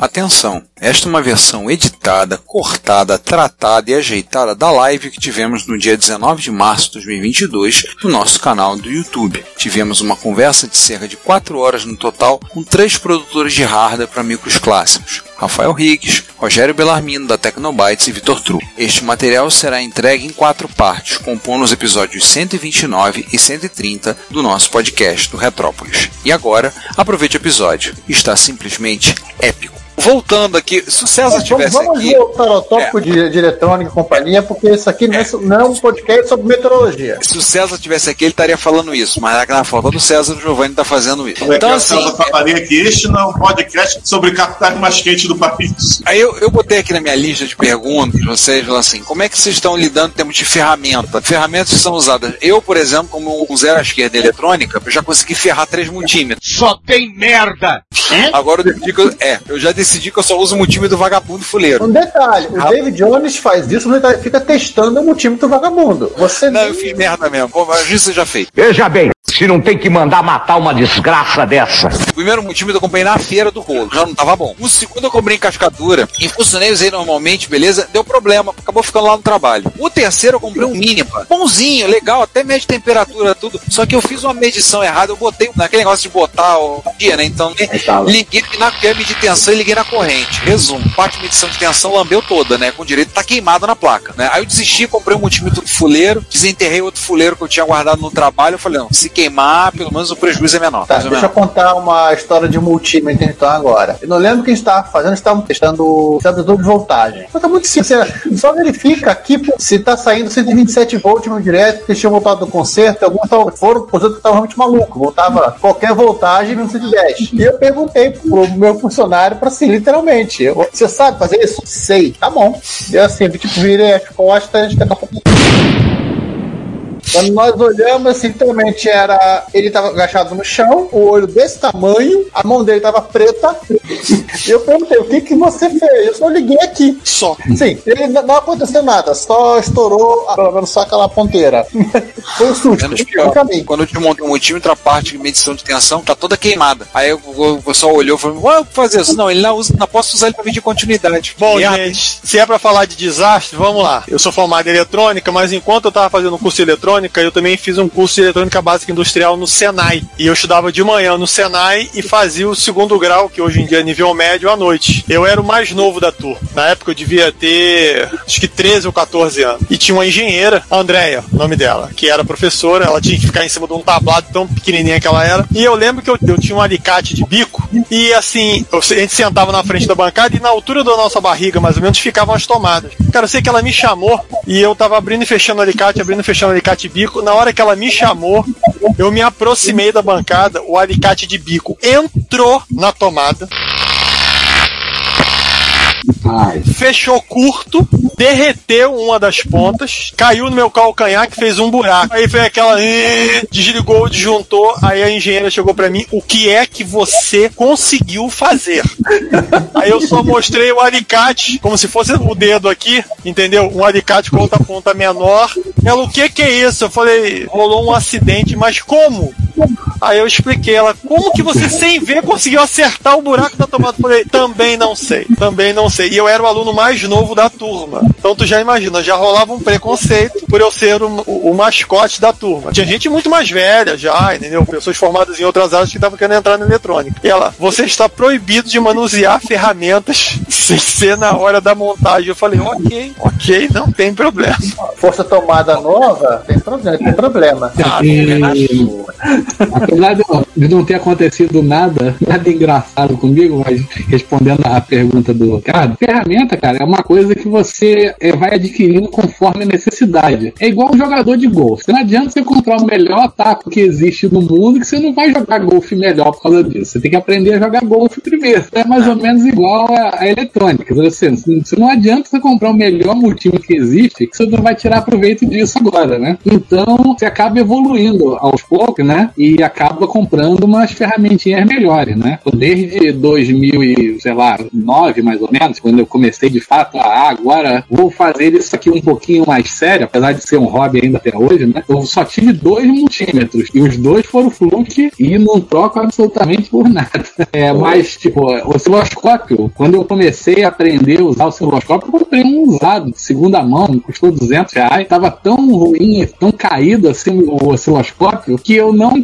Atenção, esta é uma versão editada, cortada, tratada e ajeitada da live que tivemos no dia 19 de março de 2022 no nosso canal do YouTube. Tivemos uma conversa de cerca de 4 horas no total com três produtores de hardware para micros clássicos. Rafael Riggs, Rogério Bellarmino da Tecnobytes e Vitor Tru. Este material será entregue em quatro partes, compondo os episódios 129 e 130 do nosso podcast do Retrópolis. E agora, aproveite o episódio. Está simplesmente épico voltando aqui, se o César tivesse vamos aqui. Vamos voltar ao tópico é. de, de eletrônica e companhia, porque isso aqui é. não é um podcast sobre meteorologia. Se o César tivesse aqui, ele estaria falando isso, mas na falta do César, o Giovanni está fazendo isso. Então, assim. O César falaria que este não é um podcast sobre capitais mais quentes do país. Aí eu, eu botei aqui na minha lista de perguntas, vocês assim, como é que vocês estão lidando em termos de ferramenta? Ferramentas que são usadas. Eu, por exemplo, como um zero à esquerda eletrônica, eu já consegui ferrar 3 multímetros. Só tem merda! É? Agora eu decidi que eu, é, eu já decidi que eu só uso o multímetro vagabundo fuleiro. Um detalhe, o ah. David Jones faz isso, mas ele fica testando o multímetro vagabundo. Você não, nem... eu fiz merda mesmo. Como isso você já fez. Veja bem, se não tem que mandar matar uma desgraça dessa. O primeiro multímetro eu comprei na feira do rolo, já não tava bom. O segundo eu comprei em cascadura, e funcionei, usei normalmente, beleza? Deu problema, acabou ficando lá no trabalho. O terceiro eu comprei um mínima, bonzinho, legal, até mede temperatura, tudo. Só que eu fiz uma medição errada, eu botei naquele negócio de botar o dia, né? Então, liguei na quer medir tensão e liguei na corrente. Resumo, parte de medição de tensão lambeu toda, né? Com direito tá queimada na placa, né? Aí eu desisti, comprei um multímetro fuleiro, desenterrei outro fuleiro que eu tinha guardado no trabalho, eu falei, não, se queimar, pelo menos o prejuízo é menor. Tá, deixa eu contar uma história de multímetro então agora. Eu não lembro o que a gente estava fazendo, estávamos testando estabilizador de voltagem. Mas tá muito simples, você só verifica aqui se tá saindo 127 volts no direto, que tinha voltado do conserto, alguns foram, por exemplo, estavam realmente maluco, voltava qualquer voltagem menos 110. E eu perguntei pro meu funcionário para assim, literalmente, eu, você sabe fazer isso? Sei, tá bom. E assim, tipo, virei as costas, a gente tá quando nós olhamos, realmente era. Ele tava agachado no chão, o olho desse tamanho, a mão dele tava preta. E eu perguntei, o que que você fez? Eu só liguei aqui. Só. Sim, ele não aconteceu nada, só estourou, pelo menos só aquela ponteira. Foi um susto. Menos pior. Quando eu te montei um multímetro, a parte de medição de tensão tá toda queimada. Aí o pessoal olhou e falou: Ué, fazer isso? Não, ele não usa, não posso usar ele pra medir continuidade. Bom, gente, se é pra falar de desastre, vamos lá. Eu sou formado em eletrônica, mas enquanto eu tava fazendo um curso de eletrônica, eletrônica, eu também fiz um curso de eletrônica básica industrial no Senai. E eu estudava de manhã no Senai e fazia o segundo grau, que hoje em dia é nível médio, à noite. Eu era o mais novo da turma. Na época eu devia ter acho que 13 ou 14 anos. E tinha uma engenheira, a nome dela, que era professora, ela tinha que ficar em cima de um tablado tão pequenininha que ela era. E eu lembro que eu, eu tinha um alicate de bico e assim, a gente sentava na frente da bancada e na altura da nossa barriga, mais ou menos, ficavam as tomadas. Cara, eu sei que ela me chamou e eu tava abrindo e fechando o alicate, abrindo e fechando o alicate de bico. Na hora que ela me chamou, eu me aproximei da bancada, o alicate de bico entrou na tomada. Ai. Fechou curto, derreteu uma das pontas, caiu no meu calcanhar que fez um buraco. Aí foi aquela. Desligou, disjuntou. Aí a engenheira chegou para mim: O que é que você conseguiu fazer? Aí eu só mostrei o alicate, como se fosse o dedo aqui, entendeu? Um alicate com outra ponta menor. Ela, o que que é isso? Eu falei: rolou um acidente, mas como? Aí eu expliquei ela, como que você sem ver conseguiu acertar o buraco da tomada? Eu falei, também não sei, também não sei. E eu era o aluno mais novo da turma. Então tu já imagina, já rolava um preconceito por eu ser o, o, o mascote da turma. Tinha gente muito mais velha já, entendeu? Pessoas formadas em outras áreas que estavam querendo entrar na eletrônica. E ela, você está proibido de manusear ferramentas sem ser na hora da montagem. Eu falei, ok, ok, não tem problema. Força tomada nova, tem problema, tem problema. Ah, E, apesar de não ter acontecido nada, nada engraçado comigo, mas respondendo a pergunta do Ricardo, ferramenta, cara, é uma coisa que você eh, vai adquirindo conforme a necessidade. É igual um jogador de golfe. Não adianta você comprar o melhor taco que existe no mundo que você não vai jogar golfe melhor por causa disso. Você tem que aprender a jogar golfe primeiro. É mais ou menos igual a, a eletrônica. Você, não adianta você comprar o melhor multímetro que existe que você não vai tirar proveito disso agora, né? Então você acaba evoluindo aos poucos, né? E comprando umas ferramentinhas melhores, né? Desde 2000 e, sei lá, 9 mais ou menos, quando eu comecei de fato a ah, agora vou fazer isso aqui um pouquinho mais sério, apesar de ser um hobby ainda até hoje, né? Eu só tive dois multímetros e os dois foram Fluke e não troco absolutamente por nada. É, mas, tipo, osciloscópio, quando eu comecei a aprender a usar o osciloscópio, eu comprei um usado, segunda mão, custou 200 reais, tava tão ruim, tão caído assim o osciloscópio, que eu não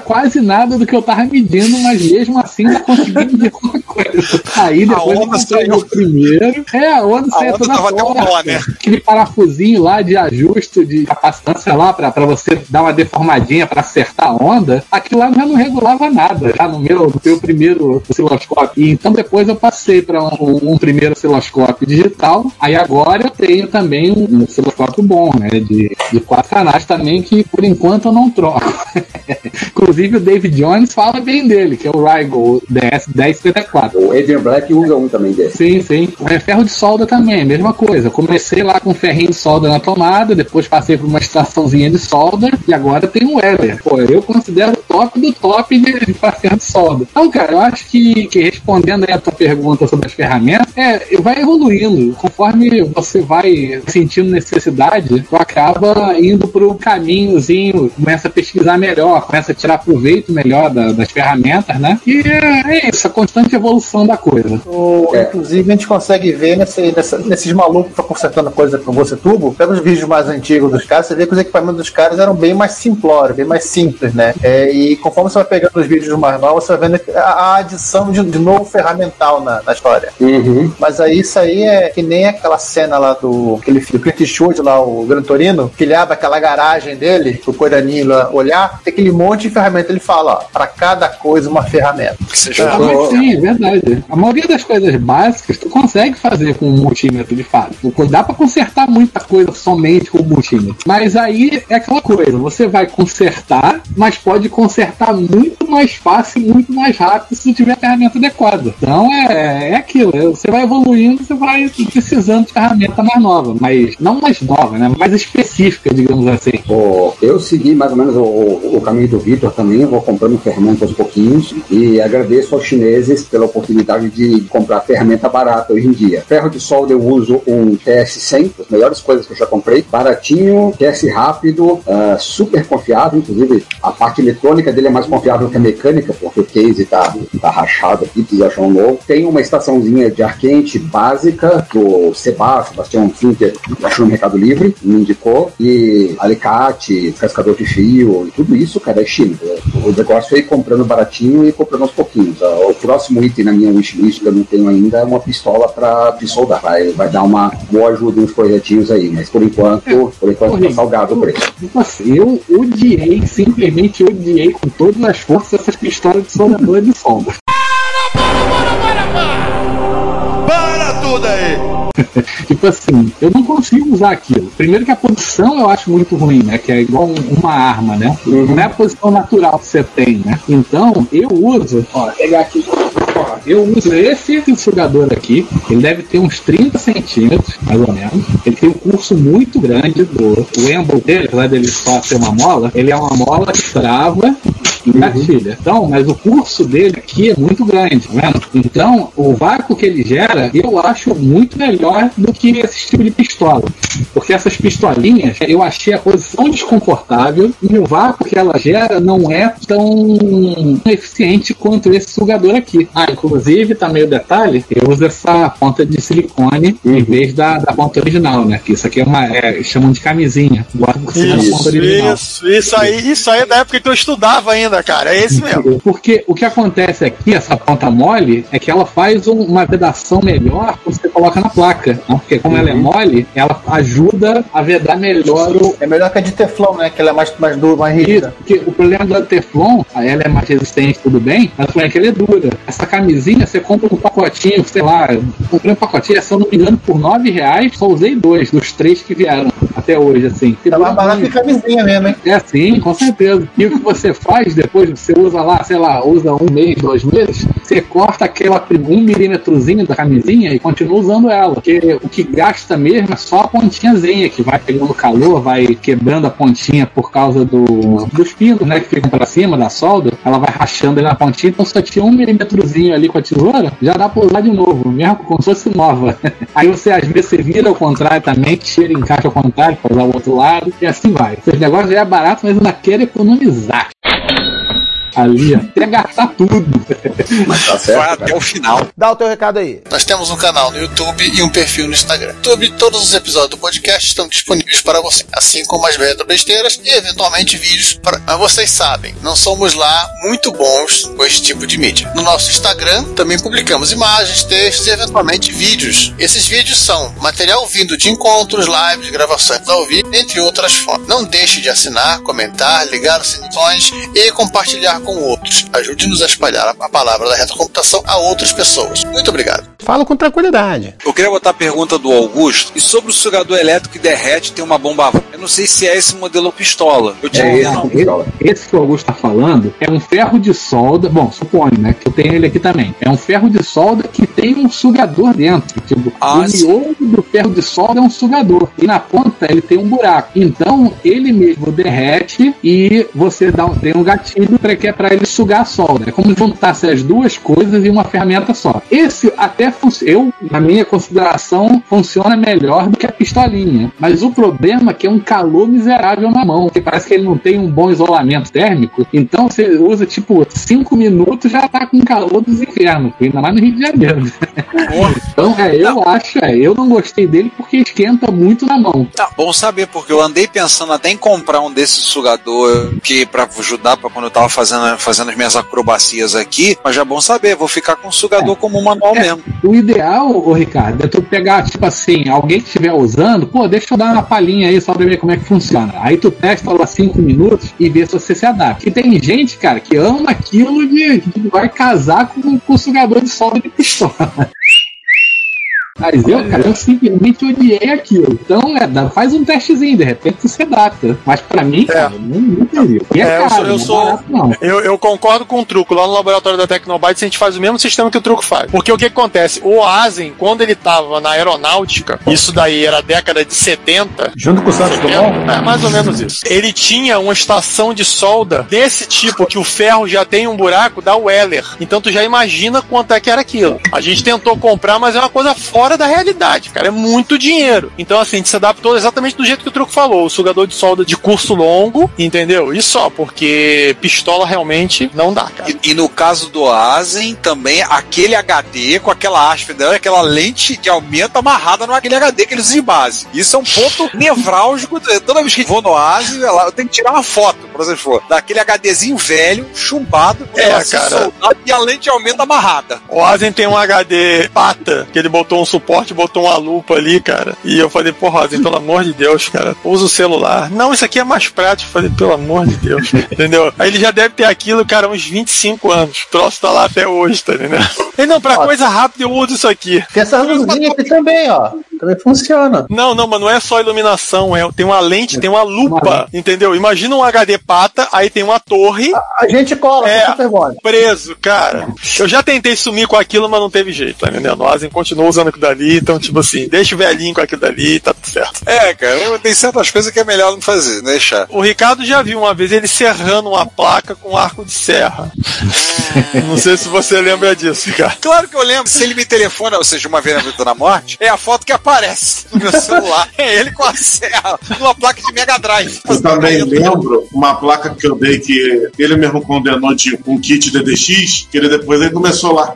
quase nada do que eu tava medindo, mas mesmo assim eu consegui medir alguma coisa. Aí depois eu onda saiu. o primeiro, é, a onda A saiu toda tava fora, né? aquele parafusinho lá de ajuste de capacitância lá pra pra você dar uma deformadinha pra acertar a onda, aquilo lá já não regulava nada, já no meu, no meu primeiro osciloscópio. E então depois eu passei para um, um primeiro osciloscópio digital, aí agora eu tenho também um, um osciloscópio bom, né, de, de quatro canais também, que por enquanto eu não troco. Inclusive o David Jones fala bem dele, que é o Rigel DS 1054. O Adrian Black usa um também desse. Sim, sim. É ferro de solda também, mesma coisa. Comecei lá com ferrinho de solda na tomada, depois passei por uma extraçãozinha de solda e agora tem um Weller. Pô, eu considero o top do top de, de ferro de solda. Então, cara, eu acho que, que respondendo aí a tua pergunta sobre as ferramentas, é, vai evoluindo. Conforme você vai sentindo necessidade, tu acaba indo pro caminhozinho, começa a pesquisar melhor, começa a tirar proveito melhor da- das ferramentas, né? E é, é isso, a constante evolução da coisa. O- É. Inclusive, a gente consegue ver nesse, nessa- nesses malucos que estão consertando coisa com você tubo. Pega os vídeos mais antigos dos caras, você vê que os equipamentos dos caras eram bem mais simplórios, bem mais simples, né? É, e conforme você vai pegando os vídeos mais novos, você vai vendo a, a adição de, de novo ferramental na, na história. Uhum. Mas aí isso aí é que nem aquela cena lá do aquele filme Clint Eastwood lá, o Gran Torino, que ele abre aquela garagem dele, pro Coiraninho lá olhar, tem aquele monte de ferramenta. Ele fala, ó, pra cada coisa uma ferramenta. Ah, mas sim, é verdade. A maioria das coisas básicas tu consegue fazer com um multímetro de fato. Dá pra consertar muita coisa somente com o multímetro. Mas aí é aquela coisa, você vai consertar, mas pode consertar muito mais fácil e muito mais rápido se tiver a ferramenta adequada. Então é, é aquilo, é, você vai evoluindo, você vai precisando de ferramenta mais nova, mas não mais nova, né? Mais específica, digamos assim. O- eu segui mais ou menos o, o- o caminho do Vitor também, eu vou comprando ferramenta aos pouquinhos e agradeço aos chineses pela oportunidade de comprar ferramenta barata hoje em dia. Ferro de solda eu uso um TS100, as melhores coisas que eu já comprei, baratinho, TS rápido, ah, super confiável, inclusive a parte eletrônica dele é mais confiável que a mecânica, porque o case tá, tá rachado aqui, precisa achar um novo. Tem uma estaçãozinha de ar quente básica que o Seba, Sebastião Finter, achou no Mercado Livre, me indicou, e alicate, cascador de fio, tudo isso, cara, é China. O negócio é ir comprando baratinho e comprando aos pouquinhos. Ah, O próximo item na minha wishlist que eu não tenho ainda é uma pistola pra de soldar. Vai, vai dar uma boa ajuda uns projetinhos aí, mas por enquanto, por enquanto tá salgado o preço. Assim, eu odiei, simplesmente odiei com todas as forças essas pistolas de soldador de solda. Para tudo aí! Tipo assim, eu não consigo usar aquilo. Primeiro que a posição eu acho muito ruim, né? Que é igual um- uma arma, né? Não é a posição natural que você tem, né? Então, eu uso, ó, pegar aqui. Ó, eu uso esse sugador aqui, ele deve ter uns 30 centímetros, mais ou menos. Ele tem um curso muito grande do o emble dele, apesar dele só ser uma mola, ele é uma mola que trava engatilha. Então, mas o curso dele aqui é muito grande, tá vendo? Então, o vácuo que ele gera, eu acho muito melhor do que esse tipo de pistola. Porque essas pistolinhas, eu achei a posição desconfortável e o vácuo que ela gera não é tão eficiente quanto esse sugador aqui. Ah, inclusive, tá meio detalhe, eu uso essa ponta de silicone em vez da, da ponta original, né? Que isso aqui é uma. É, chamam de camisinha. Bota por cima da ponta Isso, original. isso, isso aí, isso aí é da época que eu estudava ainda, cara. É esse mesmo. Porque o que acontece aqui, essa ponta mole, é que ela faz um- uma vedação melhor quando você coloca na placa. né? Porque como ela é mole, ela ajuda a vedar melhor o. É melhor que a de Teflon, né? Que ela é mais, mais dura, mais rígida. porque o problema da Teflon, ela é mais resistente, tudo bem, mas o problema é que ela é dura. Essa camisinha você compra um pacotinho, sei lá, comprei um pacotinho, se eu não me engano, por 9 reais, só usei dois, dos três que vieram até hoje, assim. Tá mais barato que camisinha mesmo, hein? É sim, com certeza. E o que você faz depois, você usa lá, sei lá, usa um mês, dois meses, você corta aquela um milímetrozinho da camisinha e continua usando ela. Porque o que gasta mesmo é só a pontinhazinha, que vai pegando calor, vai quebrando a pontinha por causa do, dos pinos, né, que ficam pra cima da solda, ela vai rachando ali na pontinha, então só tinha um milímetrozinho ali com a tesoura, já dá pra usar de novo, mesmo como se fosse nova. Aí você, às vezes, você vira ao contrário também, tira encaixa ao contrário, pra usar o outro lado, e assim vai. Esse negócio já é barato, mas eu ainda quero economizar. Ali, até gastar tudo. Mas tá Vai certo. até o final. Dá o teu recado aí. Nós temos um canal no YouTube e um perfil no Instagram. No YouTube, todos os episódios do podcast estão disponíveis para você, assim como as retro besteiras e eventualmente vídeos. Para... Mas vocês sabem, não somos lá muito bons com esse tipo de mídia. No nosso Instagram também publicamos imagens, textos e eventualmente vídeos. Esses vídeos são material vindo de encontros, lives, gravações ao vivo, entre outras formas. Não deixe de assinar, comentar, ligar os sininhos e compartilhar com outros. Ajude-nos a espalhar a palavra da retrocomputação a outras pessoas. Muito obrigado. Fala com tranquilidade. Eu queria botar a pergunta do Augusto. E sobre o sugador elétrico que derrete tem uma bomba. Eu não sei se é esse modelo pistola. Eu tinha É esse pistola. esse, esse que o Augusto está falando é um ferro de solda. Bom, suponho, né? Que eu tenho ele aqui também. É um ferro de solda que tem um sugador dentro. Tipo, Ah, o sim. miolo do ferro de solda é um sugador. E na ponta ele tem um buraco. Então ele mesmo derrete e você dá um, tem um gatilho para que é para ele sugar a solda. É como juntasse as duas coisas em uma ferramenta só. Esse até eu, na minha consideração, funciona melhor do que a pistolinha. Mas o problema é que é um calor miserável na mão. Porque parece que ele não tem um bom isolamento térmico. Então você usa tipo 5 minutos já tá com calor dos infernos. Ainda mais no Rio de Janeiro. então, é, eu acho, é, eu não gostei dele porque esquenta muito na mão. Tá bom saber, porque eu andei pensando até em comprar um desses sugador que para ajudar para quando eu tava fazendo, fazendo as minhas acrobacias aqui, mas já é bom saber, vou ficar com o sugador como manual É. mesmo. O ideal, ô Ricardo, é tu pegar, tipo assim, alguém que estiver usando, pô, deixa eu dar uma palhinha aí só pra ver como é que funciona. Aí tu testa lá 5 minutos e vê se você se adapta. E tem gente, cara, que ama aquilo de que vai casar com, com o sugador de solda de pistola. Mas eu, cara, eu simplesmente odiei aquilo. Então, é, dá- faz um testezinho, de repente se adapta. Mas pra mim, cara, não, não teria. E é, É, eu caro, sou- eu não é sou- barato, não. Eu, eu concordo com o truco. Lá no laboratório da Tecnobytes a gente faz o mesmo sistema que o truco faz. Porque o que acontece? O Asen, quando ele tava na aeronáutica, isso daí era a década de 70. Junto com o Santos Dumont? É mais ou menos isso. Ele tinha uma estação de solda desse tipo, que o ferro já tem um buraco da Weller. Então tu já imagina quanto é que era aquilo. A gente tentou comprar, mas é uma coisa fora da realidade, cara. É muito dinheiro. Então, assim, a gente se adaptou exatamente do jeito que o truco falou. O sugador de solda de curso longo, entendeu? E só, porque pistola realmente não dá, cara. E, e no caso do Asen, também aquele HD com aquela haste dela, aquela lente de aumento amarrada no aquele HD que eles usam de base. Isso é um ponto nevrálgico. Toda vez que vou no Asen, eu tenho que tirar uma foto, por exemplo, daquele HDzinho velho, chumbado, com É, cara. soldado e a lente de aumento amarrada. O Asen tem um HD pata, que ele botou um suporte, botou uma lupa ali, cara. E eu falei, porra, Asen, pelo amor de Deus, cara, usa o celular. Não, isso aqui é mais prático. Eu falei, pelo amor de Deus, entendeu? Aí ele já deve ter aquilo, cara, uns 25 anos. O troço tá lá até hoje, tá entendendo? Ele não, pra coisa rápida eu uso isso aqui. Tem essas luzinhas aqui também, ó. Também funciona. Não, não, mas não é só iluminação, é, tem uma lente, tem uma lupa, entendeu? Imagina um HD pata, aí tem uma torre. A gente cola, é, preso, cara. Eu já tentei sumir com aquilo, mas não teve jeito, tá entendendo? O Asen continuou usando aquilo dali, então, tipo assim, deixa o velhinho com aquilo dali, tá tudo certo. É, cara, tem certas coisas que é melhor não fazer, deixar. O Ricardo já viu uma vez ele serrando uma placa com arco de serra. não sei se você lembra disso, Ricardo. Claro que eu lembro. Se ele me telefona, ou seja, uma vez na vida da morte, é a foto que aparece no meu celular. É ele com a serra, numa placa de Mega Drive. Eu também lembro uma placa que eu dei que ele mesmo condenou de um kit DDX, que ele depois ele começou lá.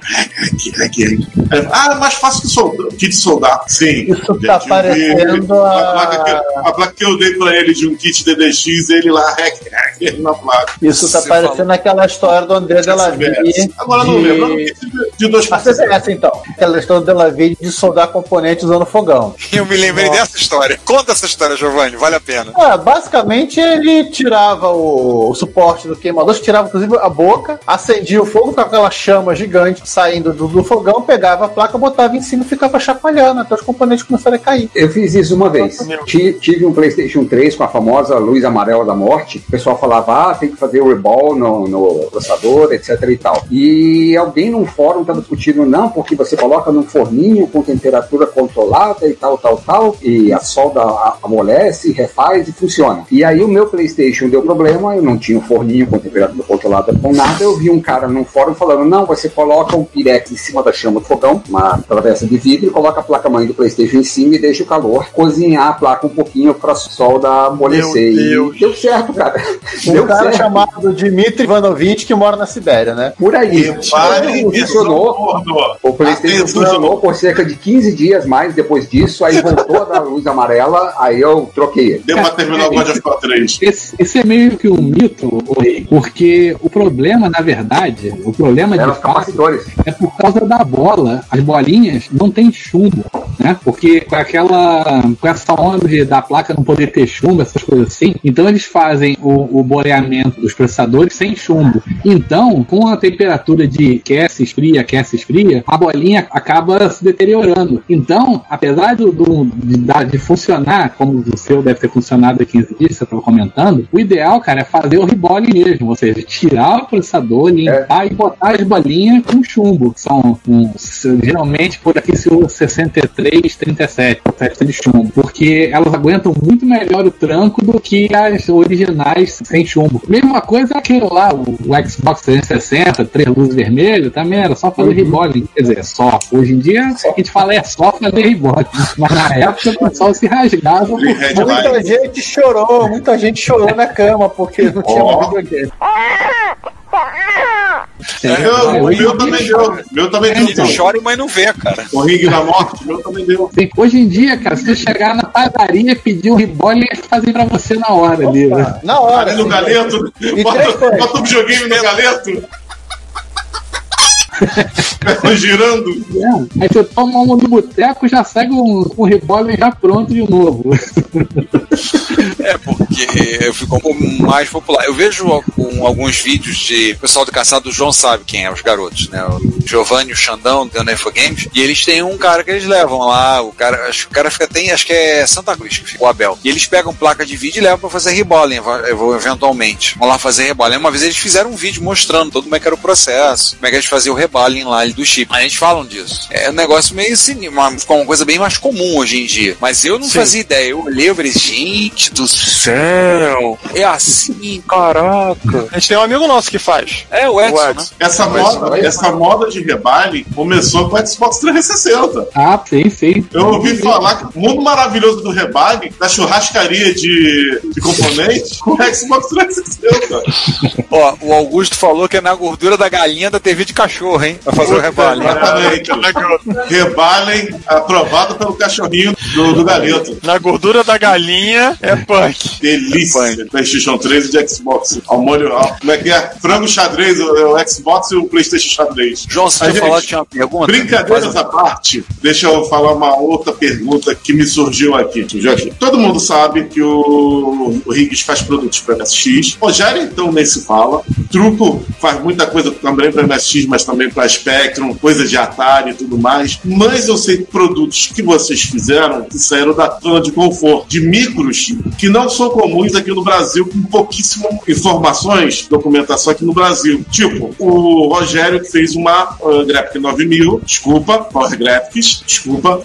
Aqui, aqui, aqui. Ah, é mais fácil que soldar, kit soldar. Sim. Isso tá parecendo a... a... placa que, eu- a placa que eu dei pra ele de um kit DDX, ele lá, hack, hack, na placa. Isso tá Você parecendo aquela história do André Delaville. Agora eu não lembro, de, de dois A CBS, então. Aquela história do Delaville de soldar componente usando fogão. Eu me lembrei Nossa. dessa história. Conta essa história, Giovanni, vale a pena. É, basicamente ele tirava o, o suporte do queimador, tirava inclusive a boca, acendia o fogo com aquela chama gigante saindo do, do fogão, pegava a placa, botava em cima e ficava chacoalhando até os componentes começarem a cair. Eu fiz isso uma vez. Ti- Tive um PlayStation 3 com a famosa luz amarela da morte. O pessoal falava, ah, tem que fazer o reball no, no processador, etc e tal. E alguém num fórum estava discutindo, não, porque você coloca num forninho com temperatura controlada e tal, tal, tal, e a solda amolece, refaz e funciona. E aí o meu PlayStation deu problema, eu não tinha um forninho com temperatura controlada com nada. Eu vi um cara num fórum falando, não, você coloca um pirex em cima da chama do fogão, uma travessa de vidro, e coloca a placa-mãe do PlayStation em cima e deixa o calor cozinhar a placa um pouquinho para solda amolecer. Meu E deu certo, cara. Um deu cara certo. chamado Dmitry Ivanovich que mora na Sibéria, né? Por aí. Funcionou. O PlayStation funcionou por cerca de 15 dias mais depois disso, aí voltou a dar luz amarela, aí eu troquei ele. Deu pra terminar o God of War 3. Esse, esse é meio que um mito, porque o problema, na verdade, o problema de Eram os fato é por causa da bola. As bolinhas não tem chumbo, né? Porque com aquela, com essa onda de, da placa não poder ter chumbo, essas coisas assim, então eles fazem o, o boreamento dos processadores sem chumbo. Então, com a temperatura de aquece, esfria, aquece, esfria, a bolinha acaba se deteriorando. Então, apesar do, do- de, de funcionar, como o seu deve ter funcionado há 15 dias, você estava comentando, o ideal, cara, é fazer o rebole mesmo, ou seja, tirar o processador, limpar e botar as bolinhas com chumbo, que são um, geralmente por aqui se usa 63, 37, testa de chumbo, porque elas aguentam muito melhor o tranco do que as originais sem chumbo. Mesma coisa aquele lá, o, o Xbox 360, três luzes vermelhas, também era só fazer rebole, quer dizer, só. Hoje em dia a gente fala é só fazer rebole, mas na época o pessoal se rasgava Muita gente chorou, muita gente chorou na cama porque não tinha mais videogame. Eu- o meu também deu. Meu também deu. Ele chora, mas não vê, cara. O ringue da morte, o meu também deu. Sim, Hoje em dia, cara, se você chegar na padaria, pedir um rebole, eles fazem pra você na hora ali, né? Na hora. Ali no galeto. Bota, bota um videogame no galeto. Girando. É. Aí você toma uma no boteco, já segue um, um rebole já pronto de novo. É, porque ficou mais popular. Eu vejo algum- alguns vídeos de o pessoal do caçado, o João sabe quem é, os garotos, né? O Giovanni, o Xandão, do Nefo Games. E eles têm um cara que eles levam lá. O cara, acho que o cara fica, tem, acho que é Santa Cruz, que fica o Abel. E eles pegam placa de vídeo e levam pra fazer rebolem, eventualmente. Vão lá fazer rebolem. Uma vez eles fizeram um vídeo mostrando todo como é que era o processo, como é que eles faziam o rebolem lá do chip. A gente falam disso. É um negócio meio assim, uma, ficou uma coisa bem mais comum hoje em dia. Mas eu não Sim. fazia ideia. Eu olhei e falei, gente do céu, é assim, caraca. A gente tem um amigo nosso que faz. É o Edson, O né? Edson. Essa moda, essa moda de rebaile começou com o Xbox 360. Ah, sim, sim. Eu ouvi falar que o mundo maravilhoso do rebaile, da churrascaria de, de componentes, com o Xbox 360. Ó, o Augusto falou que é na gordura da galinha da TV de cachorro, hein? Pra fazer o. Exatamente. Rebalem aprovado pelo cachorrinho do, do galeto. Na gordura da galinha é punk. Delícia. PlayStation 3 e de Xbox. Ao molho. Ao, como é que é? Frango xadrez, o, o Xbox e o PlayStation xadrez. João, você tinha falado que tinha uma pergunta? Brincadeiras à parte, deixa eu falar uma outra pergunta que me surgiu aqui. aqui. Todo mundo sabe que o, o Riggs faz produtos para MSX. Rogério, então, nem se fala. Truco faz muita coisa também para MSX, mas também para Spectrum, coisas de Atari e tudo mais. Mas eu sei produtos que vocês fizeram que saíram da zona de conforto, de micros que não são comuns aqui no Brasil, com pouquíssimas informações, documentação aqui no Brasil. Tipo, o Rogério que fez uma uh, Graphic 9000, desculpa, Power Graphics, desculpa,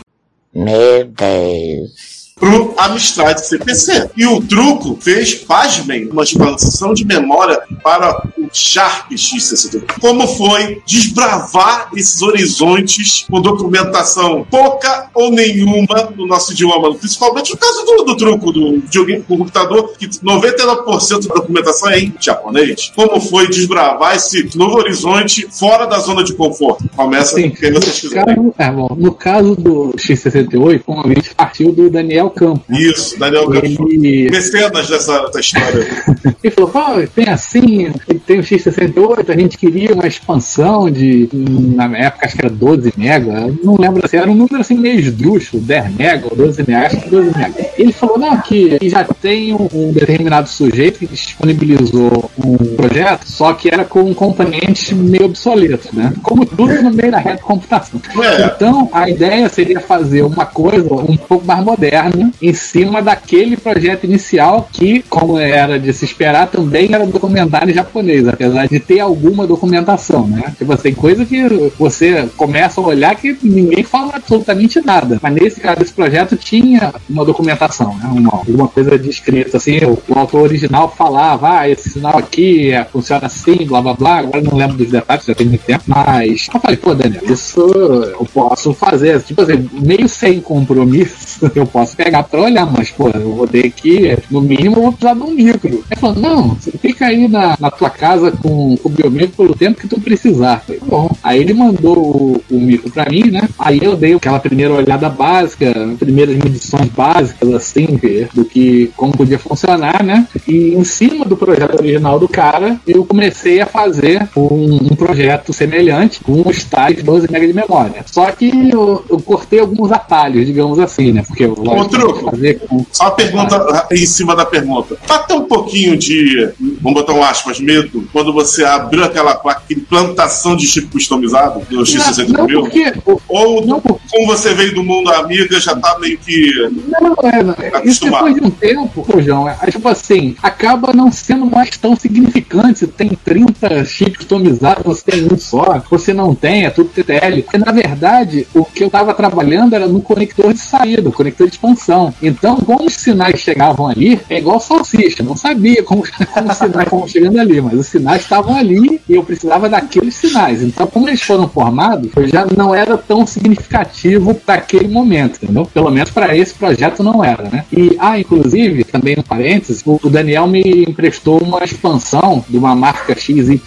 Meu Deus. Pro Amstrad CPC. E o Truco fez, pasmem, uma expansão de memória para o Sharp X62. Como foi desbravar esses horizontes com documentação pouca ou nenhuma no nosso idioma? Principalmente no caso do, do Truco, do videogame com computador, que 99% da documentação é em japonês. Como foi desbravar esse novo horizonte fora da zona de conforto? Começa Sim, quem vocês no quiserem. caso, é, bom, no caso do X68, o convite partiu do Daniel Campos. Isso, Daniel Campos. Ele, Mecenas dessa, dessa história. ele falou, pô, tem assim, tem o X68, a gente queria uma expansão de, na época acho que era 12 mega, não lembro se era um número assim meio esdrúxulo, 10 mega ou 12 mega, acho que 12 mega. Ele falou, não, que já tem um, um determinado sujeito que disponibilizou um projeto, só que era com componentes meio obsoletos, né? Como tudo no meio da rede de computação. É. Então, a ideia seria fazer uma coisa um pouco mais moderna em cima daquele projeto inicial que, como era de se esperar, também era documentário japonês, apesar de ter alguma documentação, né? Tipo assim, coisa que você começa a olhar que ninguém fala absolutamente nada. Mas nesse caso, esse projeto tinha uma documentação, né? Uma, alguma coisa descrita, assim, o, o autor original falava, ah, esse sinal aqui é, funciona assim, blá blá blá, agora não lembro dos detalhes, já tem muito tempo, mas eu falei, pô, Daniel, isso eu posso fazer, tipo assim, meio sem compromisso, eu posso pegar pra olhar, mas, pô, eu vou ter que, no mínimo, eu vou precisar de um micro. Ele falou, não, você fica aí na, na tua casa com, com o biomicro pelo tempo que tu precisar. Falei, bom. Aí ele mandou o, o micro pra mim, né? Aí eu dei aquela primeira olhada básica, primeiras medições básicas, assim, do que, como podia funcionar, né? E em cima do projeto original do cara, eu comecei a fazer um, um projeto semelhante com os tais 12 MB de memória. Só que eu, eu cortei alguns atalhos, digamos assim, né? Porque eu Ô, Truco, só uma pergunta em cima da pergunta. Bateu um pouquinho de, vamos botar um aspas, medo, quando você abriu aquela placa, aquele plantação de chip customizado do X60 não, mil? porque Ou, como você veio do mundo amiga, já tá meio que. Não, é, não, é, isso depois de um tempo, pô, João, é, tipo assim, acaba não sendo mais tão significante. Você tem 30 chips customizados, você tem um só, você não tem, é tudo TTL. Porque na verdade, o que eu tava trabalhando era no conector de saída, o conector de expansão. Então, como os sinais chegavam ali, é igual salsicha, não sabia como, como os sinais estavam chegando ali, mas os sinais estavam ali e eu precisava daqueles sinais. Então, como eles foram formados, já não era tão significativo para aquele momento, entendeu? Pelo menos para esse projeto não era, né? E, ah, inclusive, também no parênteses, o Daniel me emprestou uma expansão de uma marca XYZ,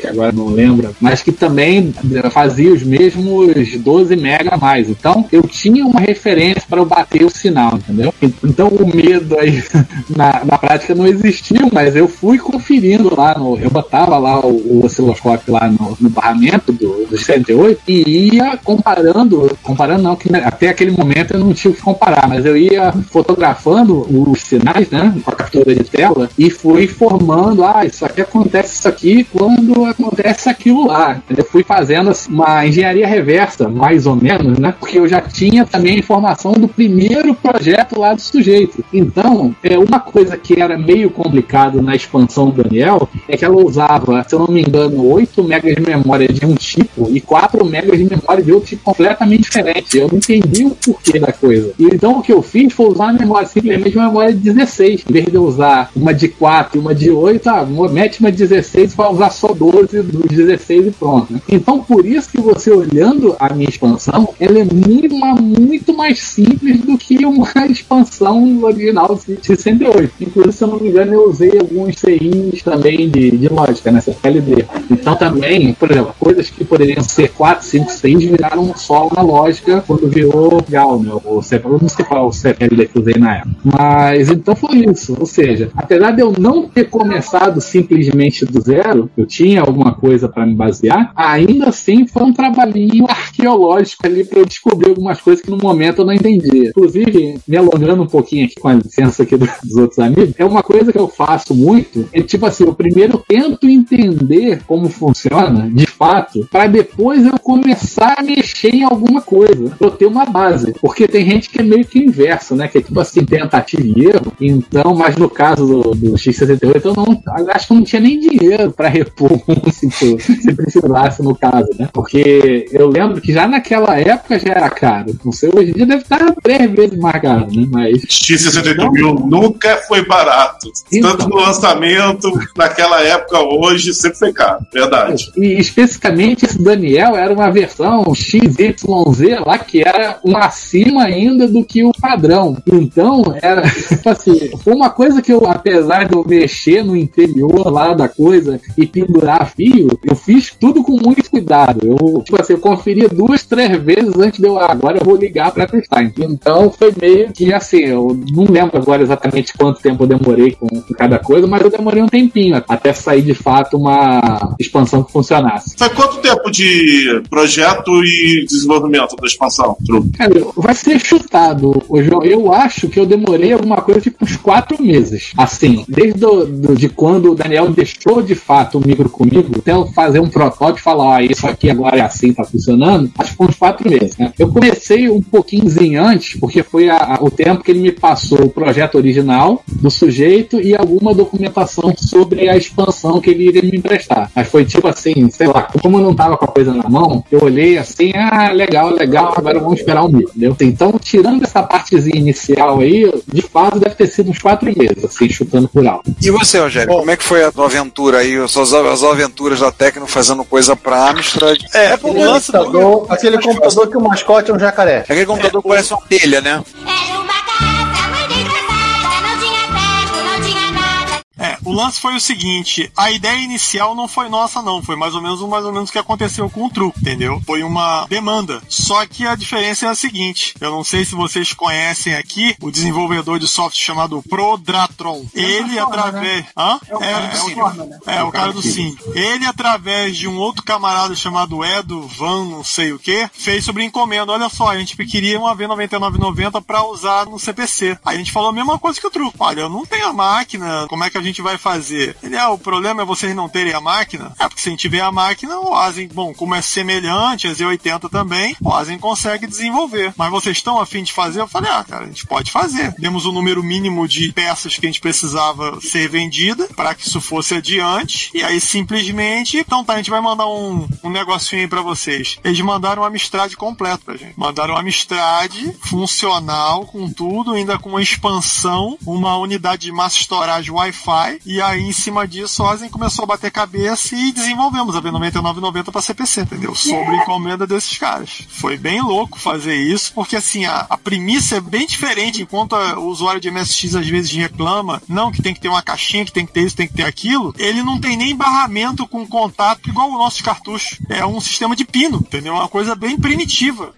que agora não lembro, mas que também fazia os mesmos 12 mega a mais. Então, eu tinha uma referência para eu bater o sinal, entendeu? Então, o medo aí na, na prática não existiu, mas eu fui conferindo lá no. Eu botava lá o, o osciloscópio lá no, no barramento do, do 68 e ia comparando, comparando não, que até aquele momento eu não tinha o que comparar, mas eu ia fotografando os sinais, né, com a captura de tela e fui formando, ah, isso aqui acontece isso aqui quando acontece aquilo lá. Eu fui fazendo assim, uma engenharia reversa, mais ou menos, né, porque eu já tinha também informação do primeiro projeto lá do sujeito. Então, é uma coisa que era meio complicado na expansão do Daniel é que ela usava, se eu não me engano, 8 megas de memória de um tipo e 4 megas de memória de outro tipo completamente diferente. Eu não entendi o porquê da coisa. Então o que eu fiz foi usar uma memória simplesmente uma memória de 16. Em vez de usar uma de 4 e uma de 8, ah, mete uma de 16 para usar só 12 dos 16 e pronto. né? Então por isso que você olhando a minha expansão, ela é muito, muito mais simples do que uma expansão original de 68. Inclusive, se eu não me engano, eu usei alguns CIs também de, de lógica nessa PLD. Então também, por exemplo, coisas que poderiam ser 4, 5 CIs viraram só uma lógica quando virou GAL, né? O CPL, não sei qual o que eu usei na época. Mas então foi isso. Ou seja, apesar de eu não ter começado simplesmente do zero, eu tinha alguma coisa para me basear, ainda assim foi um trabalhinho arqueológico ali para eu descobrir algumas coisas que no momento eu não entendia. Inclusive, me, alongando um pouquinho aqui com a licença aqui dos, outros amigos, é uma coisa que eu faço muito, é tipo assim, eu primeiro tento entender como funciona, de fato, para depois eu começar a mexer em alguma coisa, pra eu ter uma base. Porque tem gente que é meio que inverso, né? Que é tipo assim, tentativa e erro. Então, mas no caso do, do X68, eu não acho que eu não tinha nem dinheiro para repor se, se precisasse no caso, né? Porque eu lembro que já naquela época já era caro. Não sei, hoje em dia deve estar três vezes mais caro, né? Mas. X68 mil nunca foi barato. Então. Tanto no lançamento, naquela época, hoje, sempre foi caro. Verdade. E especificamente esse Daniel era uma versão XYZ lá que era um acima ainda do que o padrão. Então, era tipo assim, foi uma coisa que eu, apesar de eu mexer no interior lá da coisa e pendurar fio, eu fiz tudo com muito cuidado. Eu, tipo assim, eu conferia duas, três vezes antes de eu, agora eu vou ligar para testar. Então, foi meio que assim, eu não lembro agora exatamente quanto tempo eu demorei com, com cada coisa, mas eu demorei um tempinho até sair de fato uma expansão que funcionasse. Foi quanto tempo de projeto e desenvolvimento da expansão, Tru? Cara, vai ser chutado, João. Eu acho que eu demorei alguma coisa tipo uns quatro meses. Assim, desde do, do- de quando o Daniel deixou de fato o micro comigo, até eu fazer um protótipo e falar, ó, isso aqui agora é assim, tá funcionando, acho que foi uns quatro meses, né? Eu comecei um pouquinho antes, porque foi a- a- o tempo que ele me passou o projeto original do sujeito e alguma documentação sobre a expansão que ele iria me emprestar. Mas foi tipo assim, sei lá, como eu não tava com a coisa na mão, eu olhei assim, ah, legal, legal, agora vamos esperar um mês, entendeu? Então, tirando essa partezinha inicial aí, de fato deve ter sido uns quatro meses, assim, chutando por alto. E você, Rogério, como é que foi a tua aventura aí, as suas as aventuras da Tecno fazendo coisa pra Amstrad? É, Aquele computador, aquele computador que o mascote é um jacaré. Aquele computador que parece uma telha, né? Era uma É, o lance foi o seguinte, a ideia inicial não foi nossa não, foi mais ou menos mais ou menos o que aconteceu com o truque, entendeu? Foi uma demanda. Só que a diferença é a seguinte, eu não sei se vocês conhecem aqui o desenvolvedor de software chamado Prodratron. Ele através, hã? É o É, cara do é Sim, o- né? é, o cara do Sim. Ele através de um outro camarada chamado Edo Van, não sei o que, fez sobre encomenda. Olha só, a gente queria uma V9990 para usar no CPC. Aí a gente falou a mesma coisa que o truque. Olha, eu não tenho a máquina, como é que a gente vai fazer? Ele, ah, o problema é vocês não terem a máquina. É porque se a gente tiver a máquina, o Asen, bom, como é semelhante, a Z80 também, o Asen consegue desenvolver. Mas vocês estão afim de fazer? Eu falei, ah, cara, a gente pode fazer. Demos o número mínimo de peças que a gente precisava ser vendida para que isso fosse adiante. E aí simplesmente, então tá, a gente vai mandar um, um negocinho aí pra vocês. Eles mandaram uma Amstrad completo pra gente. Mandaram uma Amstrad funcional, com tudo, ainda com uma expansão, uma unidade de massa storage Wi-Fi. E aí, em cima disso, a Ozen começou a bater cabeça e desenvolvemos a V9990 pra CPC, entendeu? Sobre encomenda desses caras. Foi bem louco fazer isso, porque assim, a, a premissa é bem diferente. Enquanto a- o usuário de MSX às vezes reclama, não, que tem que ter uma caixinha, que tem que ter isso, tem que ter aquilo, ele não tem nem barramento com contato igual o nosso cartucho. É um sistema de pino, entendeu? É uma coisa bem primitiva.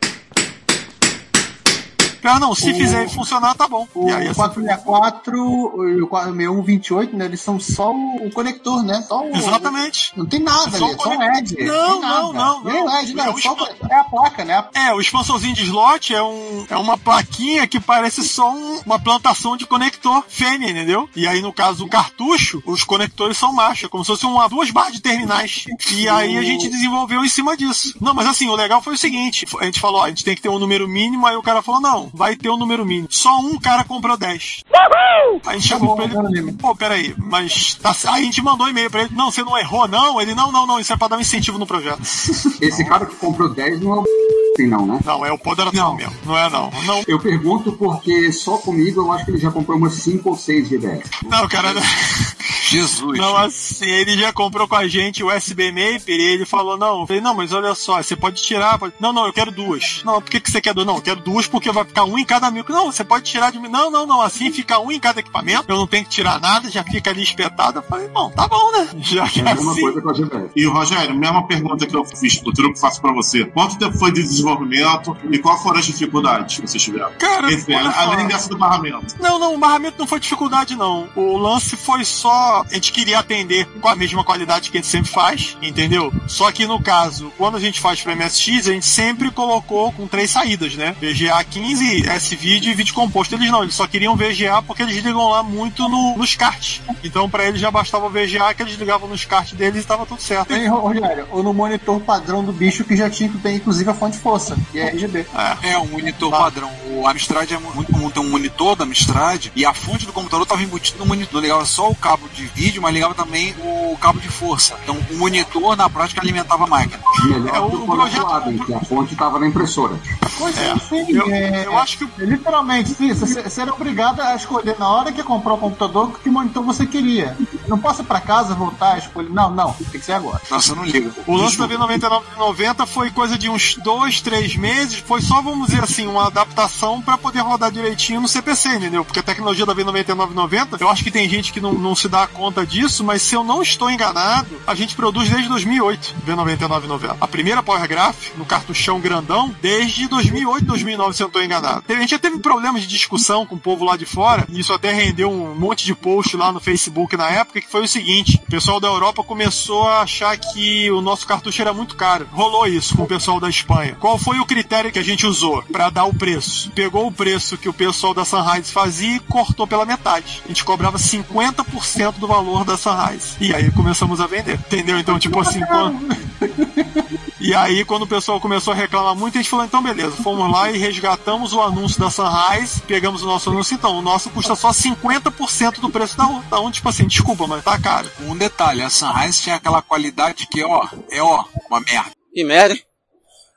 Ah, não, se O- fizer funcionar, tá bom. O E aí, assim, 464 e o 6128, né? Eles são só o, o conector, né? Só o, Exatamente. Não tem nada Só ali, o só um. LED. Não, nada. não, não, Nem não. LED, não. É o só o é a placa, né? É, o expansãozinho de slot é, um, é uma plaquinha que parece só um- uma plantação de conector fêmea, entendeu? E aí, no caso do cartucho, os conectores são macho, é como se fosse uma, duas barras de terminais. E aí a gente desenvolveu em cima disso. Não, mas assim, o legal foi o seguinte: a gente falou, ó, a gente tem que ter um número mínimo, aí o cara falou, não, vai ter um número mínimo. Só um cara comprou 10. Aí a gente chegou pra ele, pô, peraí, mas tá, aí a gente mandou e-mail pra ele, não, você não errou, não? Ele, não, não, não, isso é pra dar um incentivo no projeto. Esse cara que comprou 10 não é o assim, não, né? Não, é o Poderoso mesmo. Não é, não. Não, Eu pergunto porque só comigo eu acho que ele já comprou umas 5 ou 6 de 10. não cara. Jesus. Não, assim, ele já comprou com a gente o USB Maper e ele falou, não, eu falei, não, mas olha só, você pode tirar. pode- Não, não, eu quero duas. Não, por que, que você quer duas? Não, eu quero duas porque vai ficar um em cada micro. Não, você pode tirar de mim. Não, não, não, assim fica um em cada equipamento. Eu não tenho que tirar nada, já fica ali espetado. Eu falei, bom, tá bom, né? Já que é assim. com a GBS. E o Rogério, mesma pergunta que eu fiz pro truque, que faço pra você. Quanto tempo foi de desenvolvimento e quais foram as dificuldades que vocês tiveram? Cara, Esse- só. além dessa do barramento. Não, não, o barramento não foi dificuldade, não. O lance foi só a gente queria atender com a mesma qualidade que a gente sempre faz, entendeu? Só que no caso, quando a gente faz para MSX, a gente sempre colocou com três saídas, né? VGA 15, S-Video e vídeo composto. Eles não, eles só queriam VGA porque eles ligam lá muito no, nos cards. Então para eles já bastava o VGA que eles ligavam nos cards deles e estava tudo certo. Hein, Rogério, ou no monitor padrão do bicho que já tinha que ter inclusive a fonte de força e é RGB. É, um monitor padrão. O Amstrad é muito comum ter um monitor da Amstrad e a fonte do computador estava embutida no monitor. Ligava só o cabo de vídeo, mas ligava também o cabo de força. Então o monitor, na prática, alimentava a máquina. Melhor É, o- o projeto- lado, em que a fonte estava na impressora. Pois é, sim. eu- é, eu acho que- Literalmente, sim, você você era obrigado a escolher na hora que comprou o computador que monitor você queria. Não posso ir pra casa, voltar, escolher. Não, não, tem que ser agora. Nossa, eu não ligo. O lance da V9990 foi coisa de uns dois, três meses. Foi só, vamos dizer assim, uma adaptação para poder rodar direitinho no CPC, entendeu? Porque a tecnologia da V9990, eu acho que tem gente que não, não se dá conta disso, mas se eu não estou enganado, a gente produz desde 2008 V9990. A primeira Power Graph, no cartuchão grandão, desde 2008, 2009, se eu não estou enganado. A gente já teve problemas de discussão com o povo lá de fora, e isso até rendeu um monte de post lá no Facebook na época, que foi o seguinte: o pessoal da Europa começou a achar que o nosso cartucho era muito caro. Rolou isso com o pessoal da Espanha. Qual foi o critério que a gente usou para dar o preço? Pegou o preço que o pessoal da Sunrise fazia e cortou pela metade. A gente cobrava 50% do valor da Sunrise. E aí começamos a vender. Entendeu? Então, tipo assim, quando... E aí, quando o pessoal começou a reclamar muito, a gente falou: então, beleza, fomos lá e resgatamos o anúncio da Sunrise, pegamos o nosso anúncio, então, o nosso custa só 50% do preço da. Da um, tipo assim, desculpa, mas tá caro. Um detalhe, a Sunrise tinha aquela qualidade que, ó, é ó, uma merda. Que merda.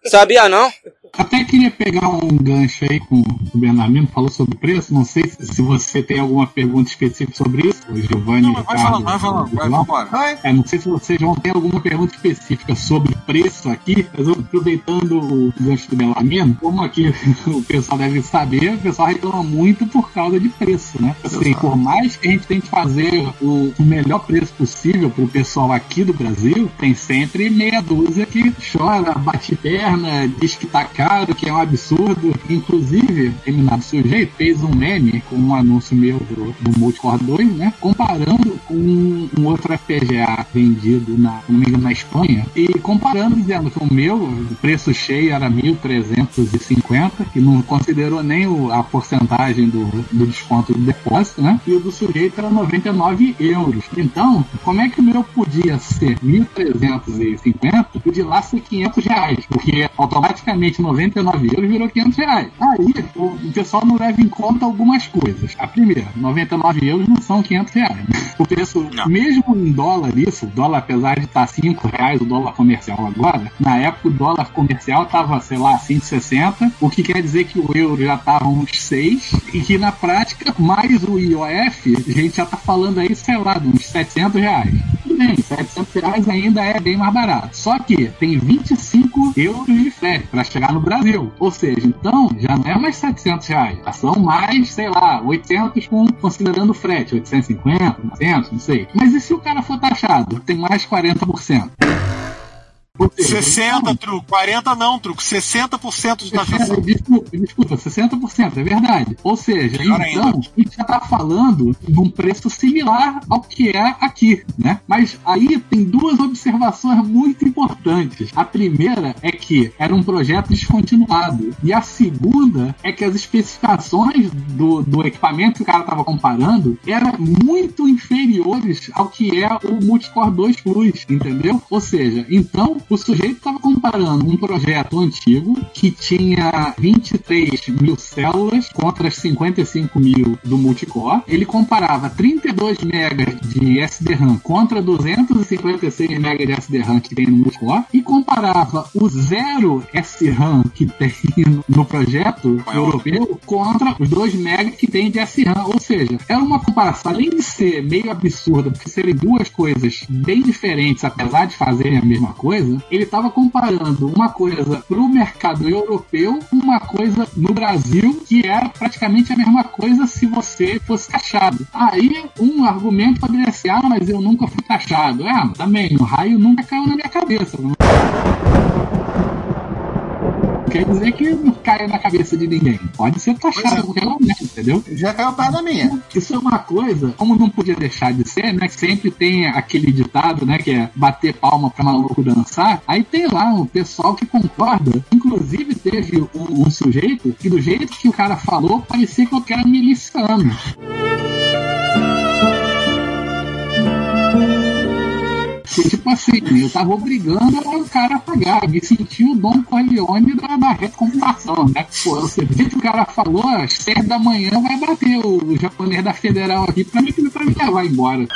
Sabia não? Até queria pegar um gancho aí com o Bernardino, falou sobre preço. Não sei se se você tem alguma pergunta específica sobre isso, o Giovanni. Não, vai Ricardo, falando, vai falando, vai, vambora. É, não sei se vocês vão ter alguma pergunta específica sobre preço aqui, mas eu, aproveitando o gancho do Belarmino, como aqui o pessoal deve saber, o pessoal reclama muito por causa de preço, né? Assim, por mais que a gente tente fazer o, o melhor preço possível pro pessoal aqui do Brasil, tem sempre meia dúzia que chora, bate perna, diz que tá caro, que é um absurdo. Inclusive, determinado sujeito fez um meme com um anúncio meu do, do Multicore 2, né? Comparando com um outro FPGA vendido na, na Espanha. E comparando, dizendo que o meu, o preço cheio era 1.350, que não considerou nem o- a porcentagem do, do desconto do depósito, né? E o do sujeito era 99 euros. Então, como é que o meu podia ser 1.350 e de lá ser 500 reais? Porque automaticamente 99 euros virou 500 reais. Aí, o, pessoal não leva em conta algumas coisas. A primeira, 99 euros não são 500 reais. O preço, mesmo em dólar, isso, o dólar, apesar de estar 5 reais, o dólar comercial agora, na época o dólar comercial estava, sei lá, 5,60, o que quer dizer que o euro já estava uns 6, e que na prática, mais o IOF, a gente já está falando aí, sei lá, de uns 700 reais. Tudo bem, 700 reais ainda é bem mais barato. Só que tem 25 euros de frete para chegar no Brasil. Ou seja, então já não é mais 700 reais. Já são mais, sei lá, 800 com, considerando o frete. 850, 900, não sei. Mas e se o cara for taxado? Tem mais 40%. Ou seja, 60, truco. 40 não, truco. 60% de taxação. Desculpa, desculpa, 60%, é verdade. Ou seja, Melhor então, a gente já está falando de um preço similar ao que é aqui, né? Mas aí tem duas observações muito importantes. A primeira é que era um projeto descontinuado. E a segunda é que as especificações do, do equipamento que o cara estava comparando eram muito inferiores ao que é o Multicore 2 Plus, entendeu? Ou seja, então o sujeito estava comparando um projeto antigo que tinha 23 mil células contra as 55 mil do multicore. Ele comparava 32 megas de SD-RAM contra 256 megas de SD-RAM que tem no multicore e comparava o zero SRAM que tem no projeto europeu contra os 2 megas que tem de SRAM. Ou seja, era uma comparação, além de ser meio absurda, porque serem duas coisas bem diferentes, apesar de fazerem a mesma coisa, ele estava comparando uma coisa para o mercado europeu uma coisa no Brasil que era praticamente a mesma coisa se você fosse taxado. Aí um argumento poderia ser: ah, mas eu nunca fui taxado. É, também, o raio nunca caiu na minha cabeça. Quer dizer que não caia na cabeça de ninguém. Pode ser taxado a qualquer momento, entendeu? Já caiu perto da minha. Isso é uma coisa, como não podia deixar de ser, né? Sempre tem aquele ditado, né? Que é bater palma pra maluco dançar. Aí tem lá um pessoal que concorda. Inclusive teve um, um sujeito que do jeito que o cara falou, parecia que eu era miliciano. Que, tipo assim, eu tava obrigando o cara a pagar. Me senti o Dom Corleone da, da recomputação, né? Pô, você vê que o cara falou, às 7 da manhã vai bater o, japonês da Federal aqui pra pra me levar embora.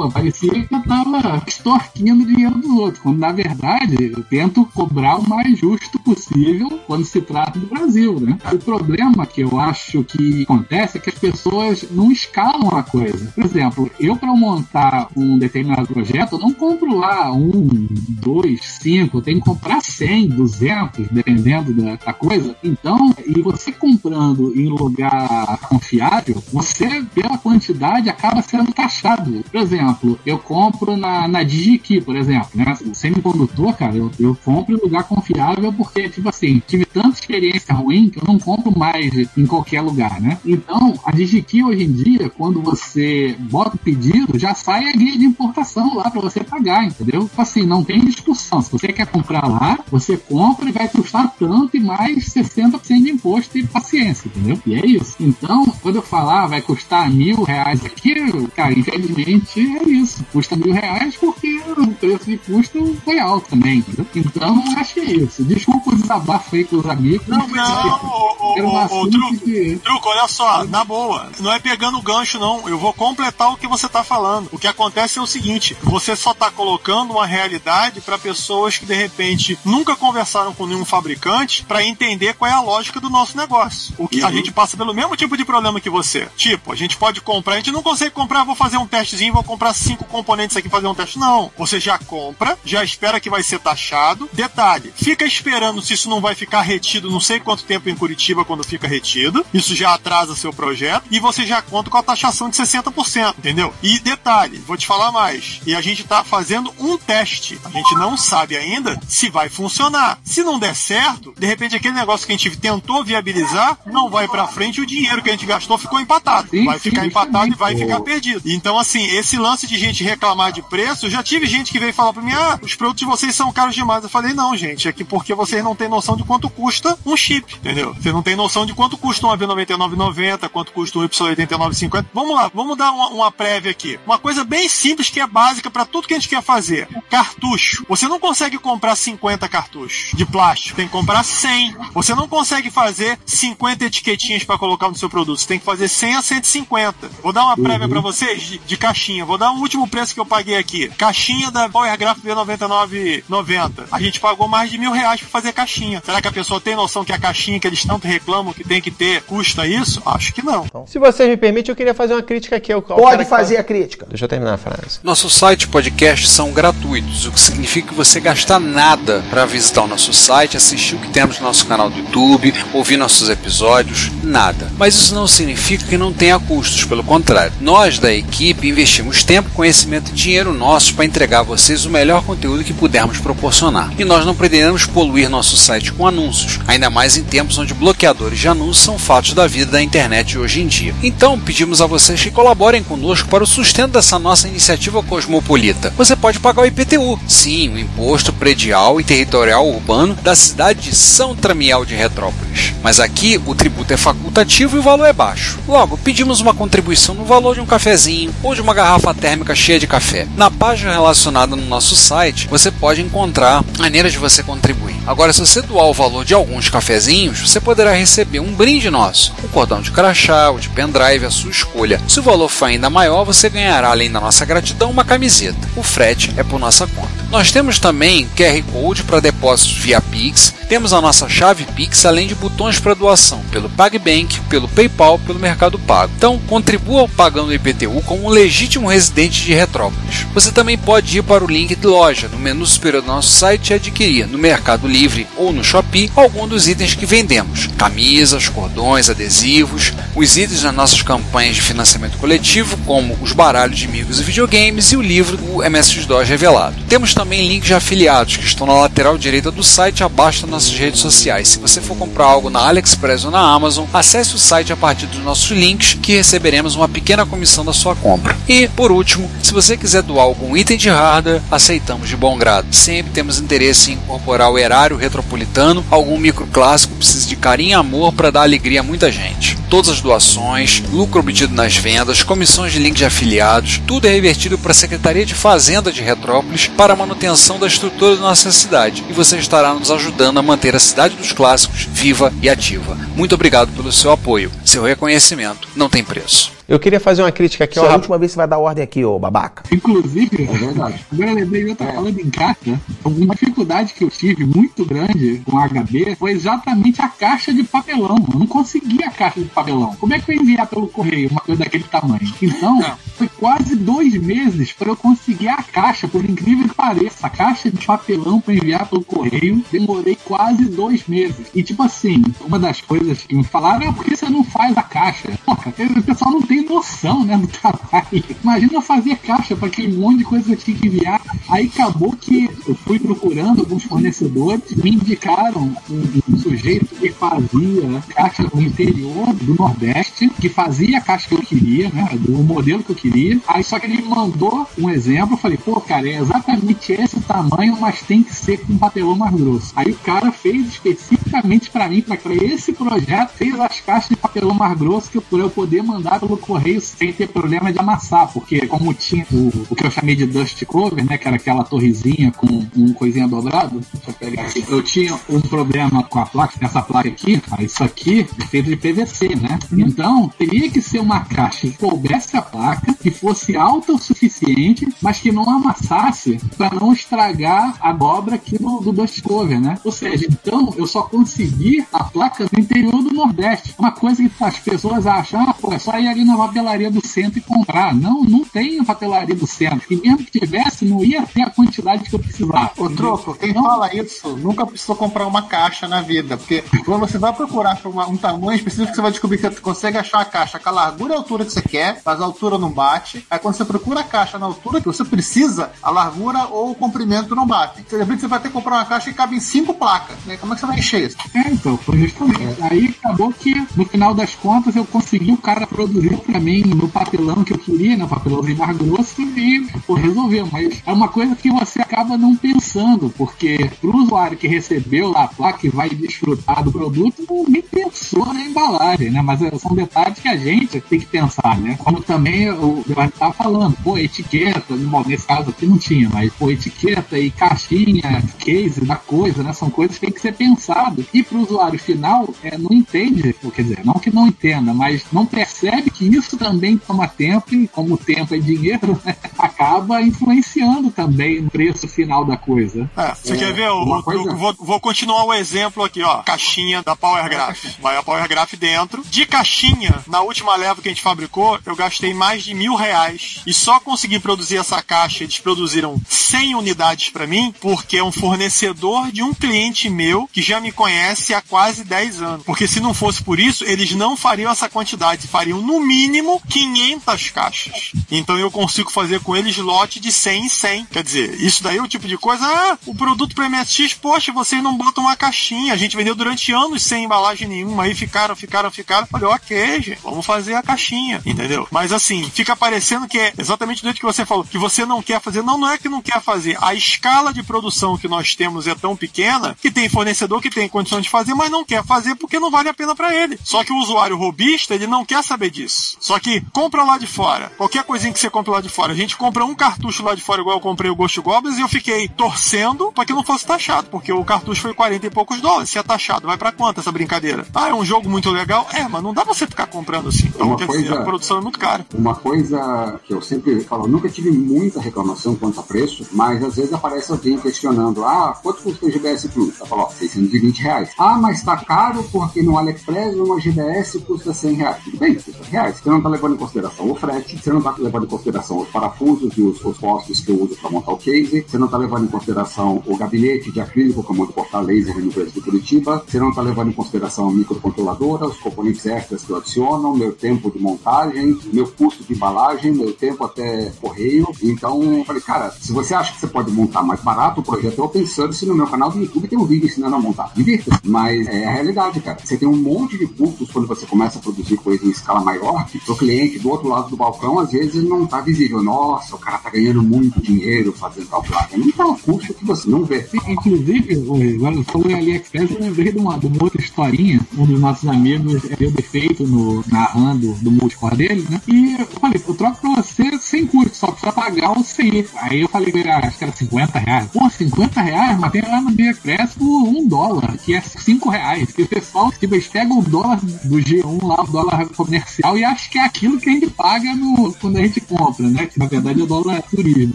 Pô, parecia que eu tava extorquindo dinheiro dos outros, quando na verdade eu tento cobrar o mais justo possível quando se trata do Brasil, né? O problema que eu acho que acontece é que as pessoas não escalam a coisa. Por exemplo, eu para montar um determinado projeto, eu não compro lá um, dois, cinco, eu tenho que comprar 100, 200, dependendo da, da coisa. Então, e você comprando em lugar confiável, você, pela quantidade, acaba sendo taxado. Por exemplo, eu compro na, na DigiKey, por exemplo, né? O semicondutor, cara, eu, eu compro em lugar confiável porque, tipo assim, tive tanta experiência ruim que eu não compro mais em qualquer lugar, né? Então, a DigiKey hoje em dia, quando você bota o pedido, já sai a guia de importação lá para você pagar, entendeu? Tipo assim, não tem discussão. Se você quer comprar lá, você compra e vai custar tanto e mais 60% de imposto e paciência, entendeu? E é isso. Então, quando eu falar vai custar mil reais aqui, cara, infelizmente é isso. Custa mil reais porque o preço de custo foi alto também, entendeu? Então, acho que é isso. Desculpa o desabafo aí com os amigos. Não, não, ô, ô, assunto Truco, que- Truco, olha só, na boa, não é pegando o gancho, não. Eu vou completar o que você tá falando. O que acontece é o seguinte: você só tá colocando uma realidade para pessoas que de repente nunca conversaram com nenhum fabricante para entender qual é a lógica do nosso negócio. O que a gente passa pelo mesmo tipo de problema que você. Tipo, a gente pode comprar, a gente não consegue comprar, vou fazer um testezinho, vou comprar cinco componentes aqui e fazer um teste. Não. Você já compra, já espera que vai ser taxado. Detalhe, fica esperando se isso não vai ficar retido não sei quanto tempo em Curitiba quando fica retido. Isso já atrasa seu projeto. E você já conta com a taxação de 60%, entendeu? E detalhe, vou te falar mais. E a gente tá fazendo um teste. A gente não sabe ainda se vai funcionar. Se não der certo, de repente aquele negócio que a gente tentou viabilizar não vai pra frente e o dinheiro que a gente gastou ficou empatado. vai ficar empatado e vai ficar perdido. Então, assim, esse lance de gente reclamar de preço, já tive gente que veio falar pra mim: ah, os produtos de vocês são caros demais. Eu falei: não, gente, é que porque vocês não têm noção de quanto custa um chip, entendeu? Você não tem noção de quanto custa um AB9990, quanto custa um Y8950. Vamos lá, vamos dar uma, uma prévia aqui. Uma coisa bem simples que é básica pra tudo que a gente quer fazer: cartucho. Você não consegue comprar 50 cartuchos de plástico, tem que comprar 100. Você não consegue fazer 50 etiquetinhas pra colocar no seu produto, você tem que fazer 100 a 150. Vou dar uma prévia pra vocês de, de caixinha. Vou dar um último preço que eu paguei aqui. Caixinha da Power Graph B9990. A gente pagou mais de mil reais pra fazer caixinha. Será que a pessoa tem noção que a caixinha que eles tanto reclamam que tem que ter custa isso? Acho que não. Se vocês me permitem, eu queria fazer uma crítica aqui. Ao, Pode fazer fala- a crítica. Deixa eu terminar a frase. Nosso site e podcast são gratuitos, o que significa que você gasta nada para visitar o nosso site, assistir o que temos no nosso canal do YouTube, ouvir nossos episódios, nada. Mas isso não significa que não tenha custos, pelo contrário. Nós da equipe investimos tempo, conhecimento e dinheiro nosso para entregar a vocês o melhor conteúdo que pudermos proporcionar. E nós não pretendemos poluir nosso site com anúncios, ainda mais em tempos onde bloqueadores de anúncios são fatos da vida da internet hoje em dia. Então pedimos a vocês que colaborem conosco para o sustento dessa nossa iniciativa cosmopolita. Você pode pagar o IPTU, sim, o Imposto Predial e Territorial Urbano da cidade de São Tramiel de Retrópolis. Mas aqui o tributo é facultativo e o valor é baixo. Logo, pedimos uma contribuição no valor de um cafezinho ou de uma garrafa térmica cheia de café. Na página relacionada no nosso site, você pode encontrar maneiras de você contribuir. Agora, se você doar o valor de alguns cafezinhos, você poderá receber um brinde nosso, um cordão de crachá ou de pendrive, a sua escolha. Se o valor for ainda maior, você ganhará, além da nossa gratidão, uma camiseta. O frete é por nossa conta. Nós temos também QR Code para depósitos via Pix, temos a nossa chave Pix, além de botões para doação pelo PagBank, pelo PayPal, pelo Mercado Pago. Então, contribua pagando o IPTU como um legítimo residente residentes de Retrópolis. Você também pode ir para o link de loja no menu superior do nosso site e adquirir no Mercado Livre ou no Shopee algum dos itens que vendemos: camisas, cordões, adesivos, os itens das nossas campanhas de financiamento coletivo, como os baralhos de amigos e videogames e o livro do MS-DOS revelado. Temos também links de afiliados que estão na lateral direita do site abaixo das nossas redes sociais. Se você for comprar algo na AliExpress ou na Amazon, acesse o site a partir dos nossos links que receberemos uma pequena comissão da sua compra. E, por último, se você quiser doar algum item de hardware, aceitamos de bom grado. Sempre temos interesse em incorporar o erário retropolitano, algum microclássico precisa de carinho e amor para dar alegria a muita gente. Todas as doações, lucro obtido nas vendas, comissões de link de afiliados, tudo é revertido para a Secretaria de Fazenda de Retrópolis para a manutenção da estrutura da nossa cidade. E você estará nos ajudando a manter a cidade dos clássicos viva e ativa. Muito obrigado pelo seu apoio. Seu reconhecimento não tem preço. Eu queria fazer uma crítica aqui, é a última vez que você vai dar ordem aqui, ô babaca. Inclusive, é verdade. Agora eu lembrei de outra falando em caixa. Uma dificuldade que eu tive muito grande com a HB foi exatamente a caixa de papelão. Eu não conseguia a caixa de papelão. Como é que eu ia enviar pelo correio uma coisa daquele tamanho? Então, foi quase dois meses para eu conseguir a caixa, por incrível que pareça. A caixa de papelão para enviar pelo correio, demorei quase dois meses. E tipo assim, uma das coisas que me falaram é por que você não faz a caixa? Porra, o pessoal não tem noção, né, do trabalho. Imagina eu fazer caixa para aquele monte de coisa que tinha que enviar. Aí acabou que eu fui procurando alguns fornecedores, me indicaram um, um sujeito que fazia caixa no interior do Nordeste, que fazia a caixa que eu queria, né, do modelo que eu queria. Aí só que ele me mandou um exemplo, eu falei, pô, cara, é exatamente esse tamanho, mas tem que ser com papelão mais grosso. Aí o cara fez especificamente para mim, para esse projeto, fez as caixas de papelão mais grosso que eu, eu poder mandar pelo correio sem ter problema de amassar, porque como tinha o, o que eu chamei de dust cover, né, que era aquela torrezinha com um coisinha dobrado, deixa eu pegar aqui. Eu tinha um problema com a placa, essa placa aqui, isso aqui é feito de PVC, né? Então, teria que ser uma caixa que coubesse a placa, que fosse alta o suficiente, mas que não amassasse para não estragar a dobra aqui do, do dust cover, né? Ou seja, então eu só consegui a placa do interior do Nordeste. Uma coisa que as pessoas acham, ah, pô, é só ir ali na papelaria do centro e comprar. Não, não tem papelaria do centro. E mesmo que tivesse, não ia ter a quantidade que eu precisava. Ô, Troco, quem fala isso nunca precisou comprar uma caixa na vida. Porque quando você vai procurar por uma- um tamanho específico, você vai descobrir que você consegue achar a caixa com a largura e a altura que você quer, mas a altura não bate. Aí quando você procura a caixa na altura que você precisa, a largura ou o comprimento não bate. Você você vai ter que comprar uma caixa que cabe em cinco placas. Né? Como é que você vai encher isso? É, então, foi justamente. Aí acabou que, no final das contas, eu consegui o cara produzir pra mim no papelão que eu queria, né? Papelãozinho mais grosso, e pô, resolveu. Mas é uma coisa que você acaba não pensando, porque pro usuário que recebeu lá a placa e vai desfrutar do produto, nem pensou na embalagem, né? Mas é, são detalhes que a gente tem que pensar, né? Como também o Giovanni tava falando, pô, etiqueta, bom, nesse caso aqui não tinha, mas pô, etiqueta e caixinha, case da coisa, né? São coisas que tem que ser pensado. E pro usuário final, é, não entende, quer dizer, não que não entenda, mas não percebe que isso também toma tempo e como tempo é dinheiro, né? acaba influenciando também no preço final da coisa. É, você quer ver? o- coisa- eu vou, vou continuar o exemplo aqui, ó. Caixinha da Power Graph. Vai a Power Graph dentro. De caixinha, na última leva que a gente fabricou, eu gastei mais de mil reais. E só consegui produzir essa caixa. Eles produziram 100 unidades pra mim, porque é um fornecedor de um cliente meu que já me conhece há quase 10 anos. Porque se não fosse por isso, eles não fariam essa quantidade. Fariam no mínimo 500 caixas. Então eu consigo fazer com eles lote de 100 em 100. Quer dizer, isso daí é o tipo de coisa. Ah, o produto para MSX, poxa, vocês não botam uma caixinha. A gente vendeu durante anos sem embalagem nenhuma. Aí ficaram, ficaram, ficaram. Olha, ok, gente, vamos fazer a caixinha, entendeu? Mas assim, fica parecendo que é exatamente do jeito que você falou, que você não quer fazer. Não, não é que não quer fazer. A escala de produção que nós temos é tão pequena que tem fornecedor que tem condição de fazer, mas não quer fazer porque não vale a pena para ele. Só que o usuário robista, ele não quer saber disso. Só que compra lá de fora. Qualquer coisinha que você compra lá de fora. A gente compra um cartucho lá de fora, igual eu comprei o Ghost Goblins, e eu fiquei torcendo pra que não fosse taxado, porque o cartucho foi 40 e poucos dólares. Se é taxado, vai pra quanto essa brincadeira? Ah, é um jogo muito legal? É, mas não dá pra você ficar comprando assim. Então, Uma quer dizer, coisa- a produção é muito cara. Uma coisa que eu sempre falo, eu nunca tive muita reclamação quanto a preço, mas às vezes aparece alguém questionando, ah, quanto custa o GBS Plus? Eu falo, ó, 620 reais. Ah, mas tá caro porque no AliExpress uma GBS custa 100 reais. Tudo bem, 100 reais. Você não tá levando em consideração o frete, você não tá levando em consideração os parafusos e os, os postos que eu uso para montar o case, você não tá levando em consideração o gabinete de acrílico que eu monto portar laser no preço de Curitiba, você não tá levando em consideração a microcontroladora, os componentes extras que eu adiciono, meu tempo de montagem, meu custo de embalagem, meu tempo até correio. Então, eu falei, cara, se você acha que você pode montar mais barato o projeto, eu pensando se no meu canal do YouTube tem um vídeo ensinando a montar. Divirta. Mas é a realidade, cara. Você tem um monte de custos quando você começa a produzir coisa em escala maior, que pro cliente do outro lado do balcão, às vezes não tá visível. Nossa, o cara tá ganhando muito dinheiro fazendo tal placa. Não tá um custo que você não vê. Inclusive, o- agora em AliExpress, eu lembrei de uma, de uma outra historinha. Um dos nossos amigos deu defeito no, narrando do multicore dele, né? E eu falei, eu troco pra você sem custo, só precisa pagar o CI. Aí eu falei, ah, acho que era 50 reais. Pô, 50 reais, mas tem lá no AliExpress por um dólar, que é 5 reais. Que o pessoal, tipo, eles pegam o dólar do G1 lá, o dólar comercial, e acho que é aquilo que a gente paga no, quando a gente compra, né? Que na verdade é dólar turismo,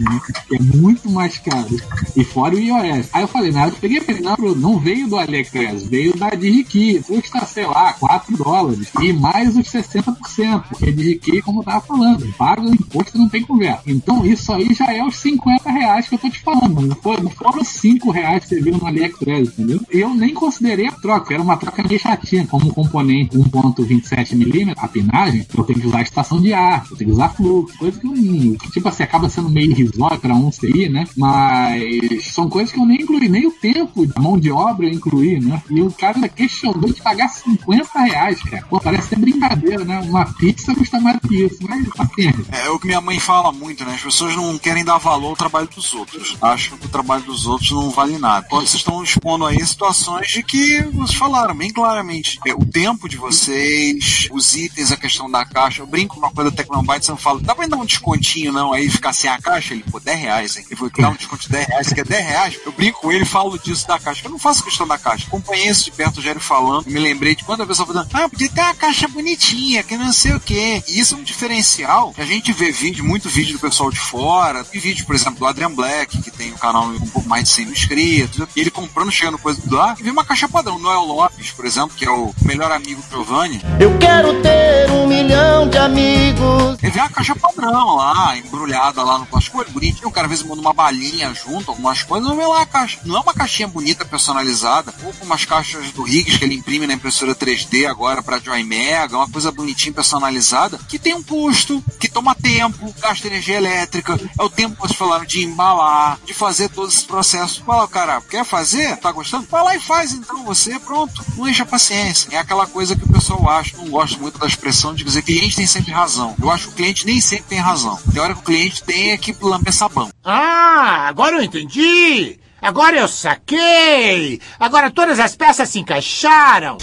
né? Que é muito mais caro. E fora o iOS. Aí eu falei, na hora eu peguei, falei, não, não veio do AliExpress, veio da Digiki. Custa, sei lá, 4 dólares. E mais os 60%, porque a Digiki, como eu tava falando, paga o imposto não tem conversa. Então isso aí já é os 50 reais que eu tô te falando. Não, foi, não foram os 5 reais que você viu no AliExpress, entendeu? Eu nem considerei a troca, era uma troca meio chatinha, como componente 1.27mm, a pinagem, eu tenho que usar estação de ar, eu tenho que usar fluxo, coisa que não. Tipo assim, acaba sendo meio irrisório pra um CI, né? Mas são coisas que eu nem incluí, nem o tempo, a mão de obra eu incluí, né? E o cara questionou de pagar 50 reais, cara. Pô, parece ser brincadeira, né? Uma pizza custa mais que isso, mas paciência. É o que minha mãe fala muito, né? As pessoas não querem dar valor ao trabalho dos outros. Acham que o trabalho dos outros não vale nada. Quando vocês estão expondo aí situações de que vocês falaram bem claramente. É, o tempo de vocês, os itens, a questão da caixa. Eu brinco uma coisa da Tecnobytes, eu falo, dá pra dar um descontinho não? Aí ficar sem a caixa? Ele, pô, 10 reais, hein? Ele foi dar um desconto de 10 reais, você quer 10 reais? Eu brinco com ele e falo disso da caixa. Eu não faço questão da caixa. Acompanhei isso de perto, o Gério falando, me lembrei de quando a pessoa falando, ah, podia ter uma caixa bonitinha, que não sei o quê. E isso é um diferencial que a gente vê vídeo, muito vídeo do pessoal de fora, e vídeo, por exemplo, do Adrian Black, que tem um canal com um pouco mais de 100 mil inscritos, e ele comprando, chegando coisa do lá, e vê uma caixa padrão. Noel Lopes, por exemplo, que é o melhor amigo do Giovanni, Eu quero ter um milhão de amigos. vê uma caixa padrão lá, embrulhada lá no plástico, olha, bonitinho, o cara às vezes manda uma balinha junto, algumas coisas, vê lá a caixa. Não é uma caixinha bonita, personalizada, ou com umas caixas do Higgs que ele imprime na impressora 3D agora pra Joy Mega, uma coisa bonitinha, personalizada, que tem um custo, que toma tempo, gasta energia elétrica, é o tempo que vocês falaram de embalar, de fazer todos esses processos. Fala, cara, quer fazer? Tá gostando? Vai lá e faz então, você, pronto. Não enche a paciência. É aquela coisa que o pessoal acha, não gosto muito da expressão de dizer o cliente tem sempre razão. Eu acho que o cliente nem sempre tem razão. Tem hora que o cliente tem é que lamber sabão. Ah, agora eu entendi! Agora eu saquei! Agora todas as peças se encaixaram!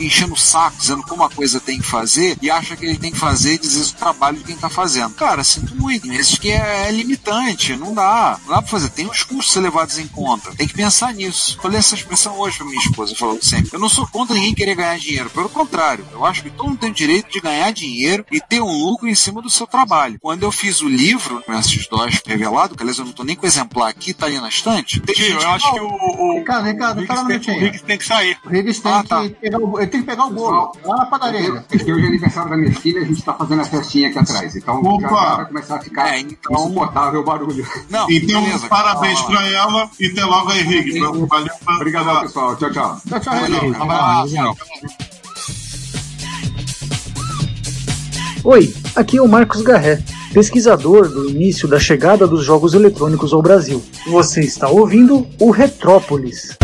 Enchendo o saco, dizendo como a coisa tem que fazer, e acha que ele tem que fazer e dizer o trabalho de quem tá fazendo. Cara, sinto muito. Tem vezes que é, é limitante, não dá. Não dá pra fazer. Tem os custos a ser levados em conta. Tem que pensar nisso. Falei essa expressão hoje pra minha esposa, falou sempre. Eu não sou contra ninguém querer ganhar dinheiro. Pelo contrário, eu acho que todo mundo tem o direito de ganhar dinheiro e ter um lucro em cima do seu trabalho. Quando eu fiz o livro, com esses dólares revelado, que aliás eu não tô nem com o exemplar aqui, tá ali na estante. Tem gente eu acho que o. o Ricardo, Ricardo, fala um o minutinho. Riggs tem que sair. O Riggs tem, Ah, que, tá. pegar o, ele tem que pegar o bolo lá na padaria. Porque hoje é aniversário da minha filha, a gente tá fazendo a festinha aqui atrás. Então já, já vai começar a ficar É, então- insuportável o barulho. Não, Então, beleza. parabéns Fala. pra ela e até logo aí, Riggs. Valeu. Obrigadão, pessoal. Tchau, tchau. Tchau, tchau, abraço. Oi, aqui é o Marcos Garré, pesquisador do início da chegada dos jogos eletrônicos ao Brasil. Você está ouvindo o Retrópolis.